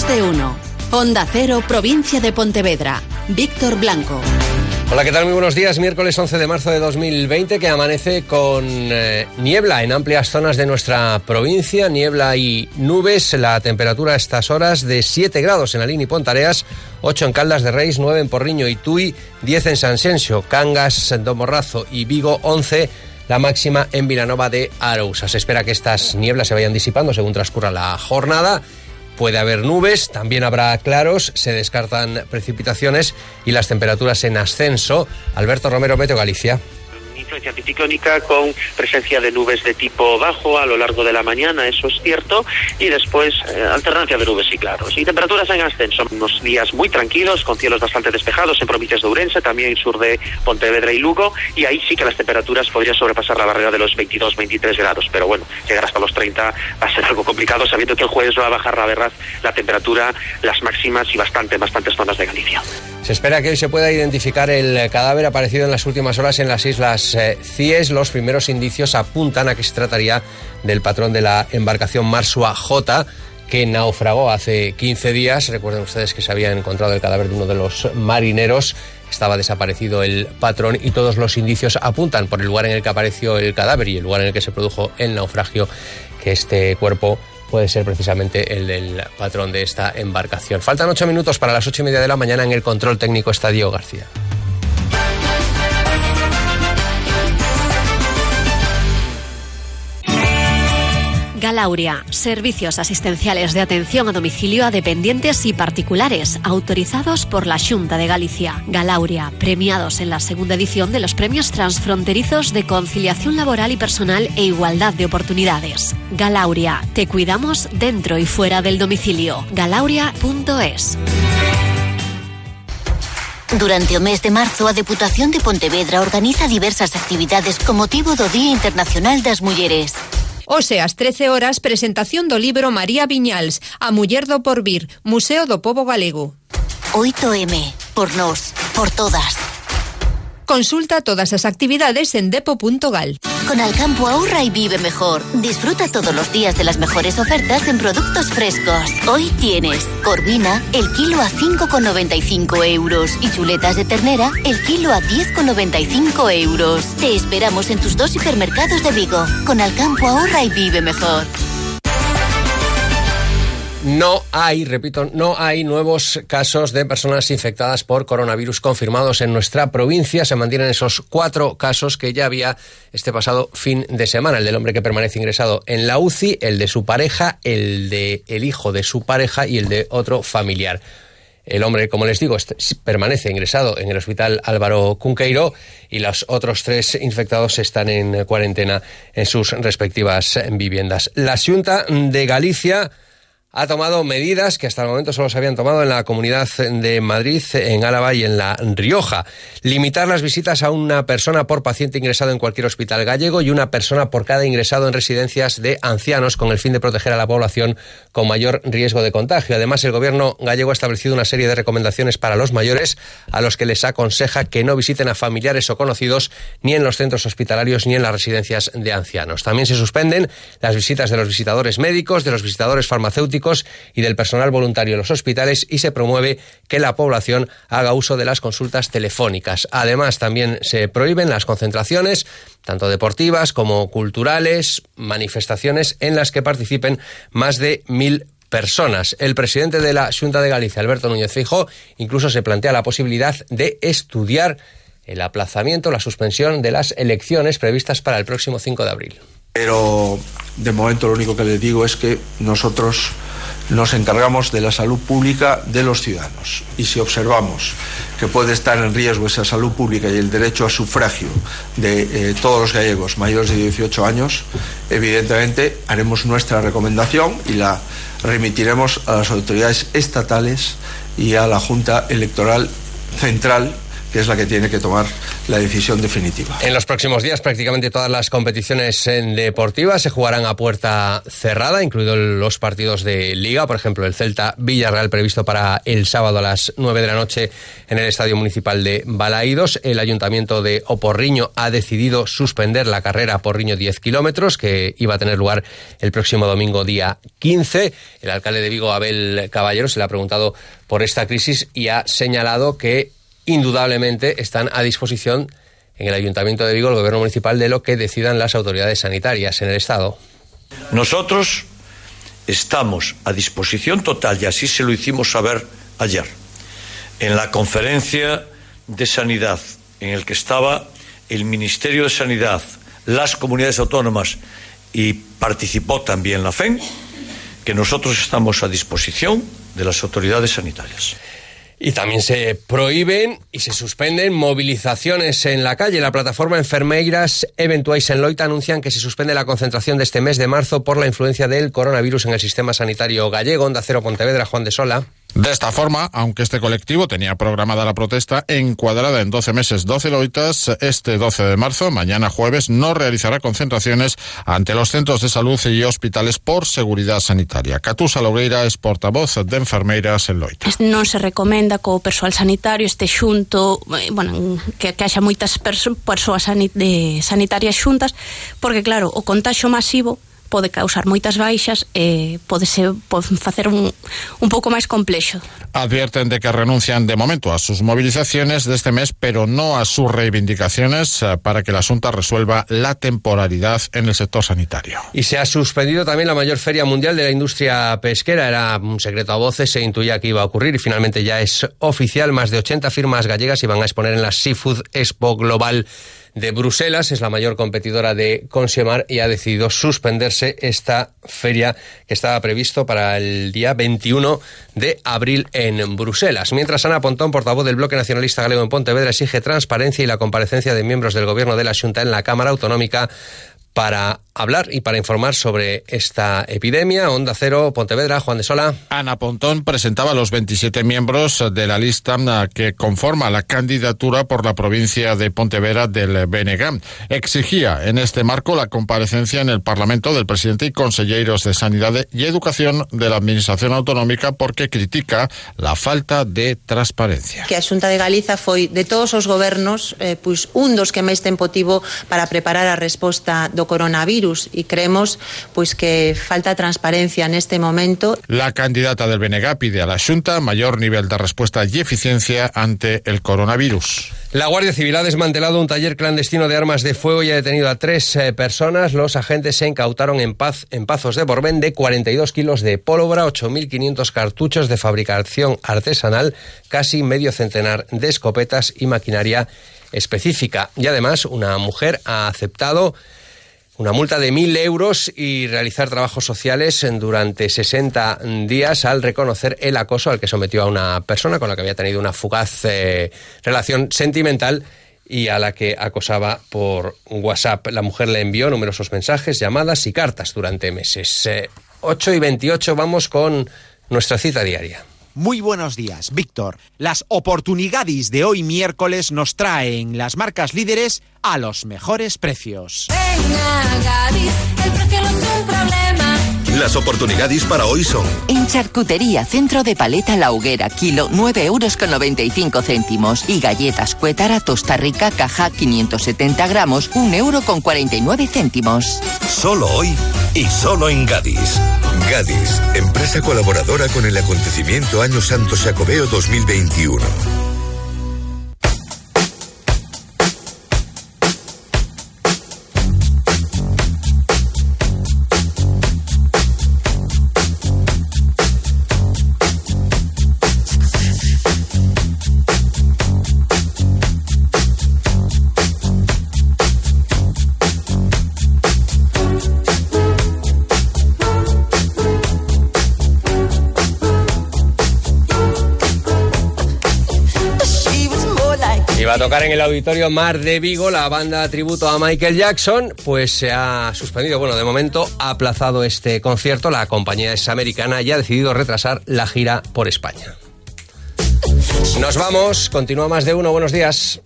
Más de uno. Onda Cero, provincia de Pontevedra. Víctor Blanco. Hola, ¿qué tal? Muy buenos días. Miércoles 11 de marzo de 2020 que amanece con eh, niebla en amplias zonas de nuestra provincia, niebla y nubes. La temperatura a estas horas de 7 grados en la línea y Pontareas, 8 en Caldas de Reis, 9 en Porriño y Tui, 10 en San Sensio, Cangas, Domorrazo y Vigo, 11 la máxima en Vilanova de Arousa. Se espera que estas nieblas se vayan disipando según transcurra la jornada Puede haber nubes, también habrá claros, se descartan precipitaciones y las temperaturas en ascenso. Alberto Romero, Meteo Galicia influencia anticiclónica con presencia de nubes de tipo bajo a lo largo de la mañana, eso es cierto, y después eh, alternancia de nubes y claros. Y temperaturas en ascenso, unos días muy tranquilos, con cielos bastante despejados en provincias de Urense, también sur de Pontevedra y Lugo, y ahí sí que las temperaturas podrían sobrepasar la barrera de los 22-23 grados, pero bueno, llegar hasta los 30 va a ser algo complicado, sabiendo que el jueves va a bajar la verdad la temperatura, las máximas y bastante, bastantes zonas de Galicia. Se espera que hoy se pueda identificar el cadáver aparecido en las últimas horas en las islas eh, CIES. Los primeros indicios apuntan a que se trataría del patrón de la embarcación Marsua J que naufragó hace 15 días. Recuerden ustedes que se había encontrado el cadáver de uno de los marineros. Estaba desaparecido el patrón y todos los indicios apuntan por el lugar en el que apareció el cadáver y el lugar en el que se produjo el naufragio que este cuerpo puede ser precisamente el del patrón de esta embarcación. Faltan ocho minutos para las ocho y media de la mañana en el control técnico Estadio García. Galauria, servicios asistenciales de atención a domicilio a dependientes y particulares, autorizados por la Junta de Galicia. Galauria, premiados en la segunda edición de los premios transfronterizos de conciliación laboral y personal e igualdad de oportunidades. Galauria, te cuidamos dentro y fuera del domicilio. galauria.es. Durante o mes de marzo, a Deputación de Pontevedra organiza diversas actividades con motivo do Día Internacional das Mulleres. Hoxe ás 13 horas presentación do libro María Viñals, A muller do porvir, Museo do Pobo Galego. 8M, por nós, por todas. Consulta todas as actividades en depo.gal. Con Alcampo ahorra y vive mejor. Disfruta todos los días de las mejores ofertas en productos frescos. Hoy tienes Corvina, el kilo a 5,95 euros y chuletas de ternera, el kilo a 10,95 euros. Te esperamos en tus dos hipermercados de Vigo. Con Alcampo ahorra y vive mejor. No hay, repito, no hay nuevos casos de personas infectadas por coronavirus confirmados en nuestra provincia. Se mantienen esos cuatro casos que ya había este pasado fin de semana. El del hombre que permanece ingresado en la UCI, el de su pareja, el de el hijo de su pareja y el de otro familiar. El hombre, como les digo, permanece ingresado en el hospital Álvaro Cunqueiro y los otros tres infectados están en cuarentena en sus respectivas viviendas. La Junta de Galicia ha tomado medidas que hasta el momento solo se habían tomado en la Comunidad de Madrid, en Álava y en La Rioja. Limitar las visitas a una persona por paciente ingresado en cualquier hospital gallego y una persona por cada ingresado en residencias de ancianos con el fin de proteger a la población con mayor riesgo de contagio. Además, el gobierno gallego ha establecido una serie de recomendaciones para los mayores a los que les aconseja que no visiten a familiares o conocidos ni en los centros hospitalarios ni en las residencias de ancianos. También se suspenden las visitas de los visitadores médicos, de los visitadores farmacéuticos, y del personal voluntario en los hospitales y se promueve que la población haga uso de las consultas telefónicas. Además, también se prohíben las concentraciones, tanto deportivas como culturales, manifestaciones en las que participen más de mil personas. El presidente de la Junta de Galicia, Alberto Núñez Fijo, incluso se plantea la posibilidad de estudiar el aplazamiento, la suspensión de las elecciones previstas para el próximo 5 de abril. Pero de momento lo único que le digo es que nosotros nos encargamos de la salud pública de los ciudadanos. Y si observamos que puede estar en riesgo esa salud pública y el derecho a sufragio de eh, todos los gallegos mayores de 18 años, evidentemente haremos nuestra recomendación y la remitiremos a las autoridades estatales y a la Junta Electoral Central que es la que tiene que tomar la decisión definitiva. En los próximos días prácticamente todas las competiciones deportivas se jugarán a puerta cerrada, incluidos los partidos de liga, por ejemplo el Celta Villarreal previsto para el sábado a las 9 de la noche en el Estadio Municipal de Balaídos. El Ayuntamiento de Oporriño ha decidido suspender la carrera Porriño 10 kilómetros que iba a tener lugar el próximo domingo día 15. El alcalde de Vigo, Abel Caballero, se le ha preguntado por esta crisis y ha señalado que indudablemente están a disposición en el Ayuntamiento de Vigo, el Gobierno Municipal, de lo que decidan las autoridades sanitarias en el Estado. Nosotros estamos a disposición total, y así se lo hicimos saber ayer, en la conferencia de Sanidad, en el que estaba el Ministerio de Sanidad, las comunidades autónomas y participó también la FEN, que nosotros estamos a disposición de las autoridades sanitarias. Y también se prohíben y se suspenden movilizaciones en la calle. La plataforma Enfermeiras Eventuais en Loita anuncian que se suspende la concentración de este mes de marzo por la influencia del coronavirus en el sistema sanitario gallego. Onda Cero Pontevedra, Juan de Sola. De esta forma, aunque este colectivo tenía programada la protesta encuadrada en 12 meses, 12 loitas, este 12 de marzo, mañana jueves, no realizará concentraciones ante los centros de salud y hospitales por seguridad sanitaria. Catusa Logueira es portavoz de enfermeiras en loitas. Non se recomenda que o persoal sanitario este xunto, eh, bueno, que, que haxa moitas perso persoas sanit de sanitarias xuntas, porque claro, o contagio masivo pode causar moitas baixas e pode ser pode facer un, un pouco máis complexo. Advierten de que renuncian de momento a sus movilizaciones de este mes, pero no a sus reivindicaciones eh, para que la Asunta resuelva la temporalidad en el sector sanitario. Y se ha suspendido también la mayor feria mundial de la industria pesquera. Era un secreto a voces, se intuía que iba a ocurrir y finalmente ya es oficial. Más de 80 firmas gallegas iban a exponer en la Seafood Expo Global de Bruselas, es la mayor competidora de Consiemar y ha decidido suspenderse esta feria que estaba previsto para el día 21 de abril en Bruselas. Mientras Ana Pontón, portavoz del Bloque Nacionalista Galego en Pontevedra, exige transparencia y la comparecencia de miembros del Gobierno de la Junta en la Cámara Autonómica para hablar y para informar sobre esta epidemia. Onda Cero, Pontevedra, Juan de Sola. Ana Pontón presentaba los 27 miembros de la lista eh, que conforma la candidatura por la provincia de Pontevedra del BNG. Exigía en este marco la comparecencia en el Parlamento del presidente y consejeros de Sanidad y Educación de la Administración Autonómica porque critica la falta de transparencia. Que a Xunta de Galiza foi de todos os gobernos eh, pois un dos que máis tempo tivo para preparar a resposta do coronavirus e creemos pois que falta transparencia neste momento. La candidata del BNG pide a la Xunta mayor nivel de respuesta y eficiencia ante el coronavirus. La Guardia Civil ha desmantelado un taller clandestino de armas de fuego y ha detenido a tres eh, personas. Los agentes se incautaron en, paz, en Pazos de Borbén de 42 kilos de pólvora, 8.500 cartuchos de fabricación artesanal, casi medio centenar de escopetas y maquinaria específica. Y además, una mujer ha aceptado una multa de 1.000 euros y realizar trabajos sociales durante 60 días al reconocer el acoso al que sometió a una persona con la que había tenido una fugaz eh, relación sentimental y a la que acosaba por WhatsApp. La mujer le envió numerosos mensajes, llamadas y cartas durante meses. Eh, 8 y 28 vamos con nuestra cita diaria. Muy buenos días, Víctor. Las oportunidades de hoy miércoles nos traen las marcas líderes a los mejores precios. Las oportunidades para hoy son En charcutería, centro de paleta La Hoguera, kilo 9 euros con 95 céntimos. Y galletas Cuétara Tosta Rica, caja 570 gramos, 1 euro con 49 céntimos. solo hoy y solo en Gadis. Gadis, empresa colaboradora con el acontecimiento Año Santo Jacobeo 2021. Tocar en el auditorio Mar de Vigo la banda tributo a Michael Jackson, pues se ha suspendido, bueno, de momento ha aplazado este concierto, la compañía es americana y ha decidido retrasar la gira por España. Nos vamos, continúa más de uno, buenos días.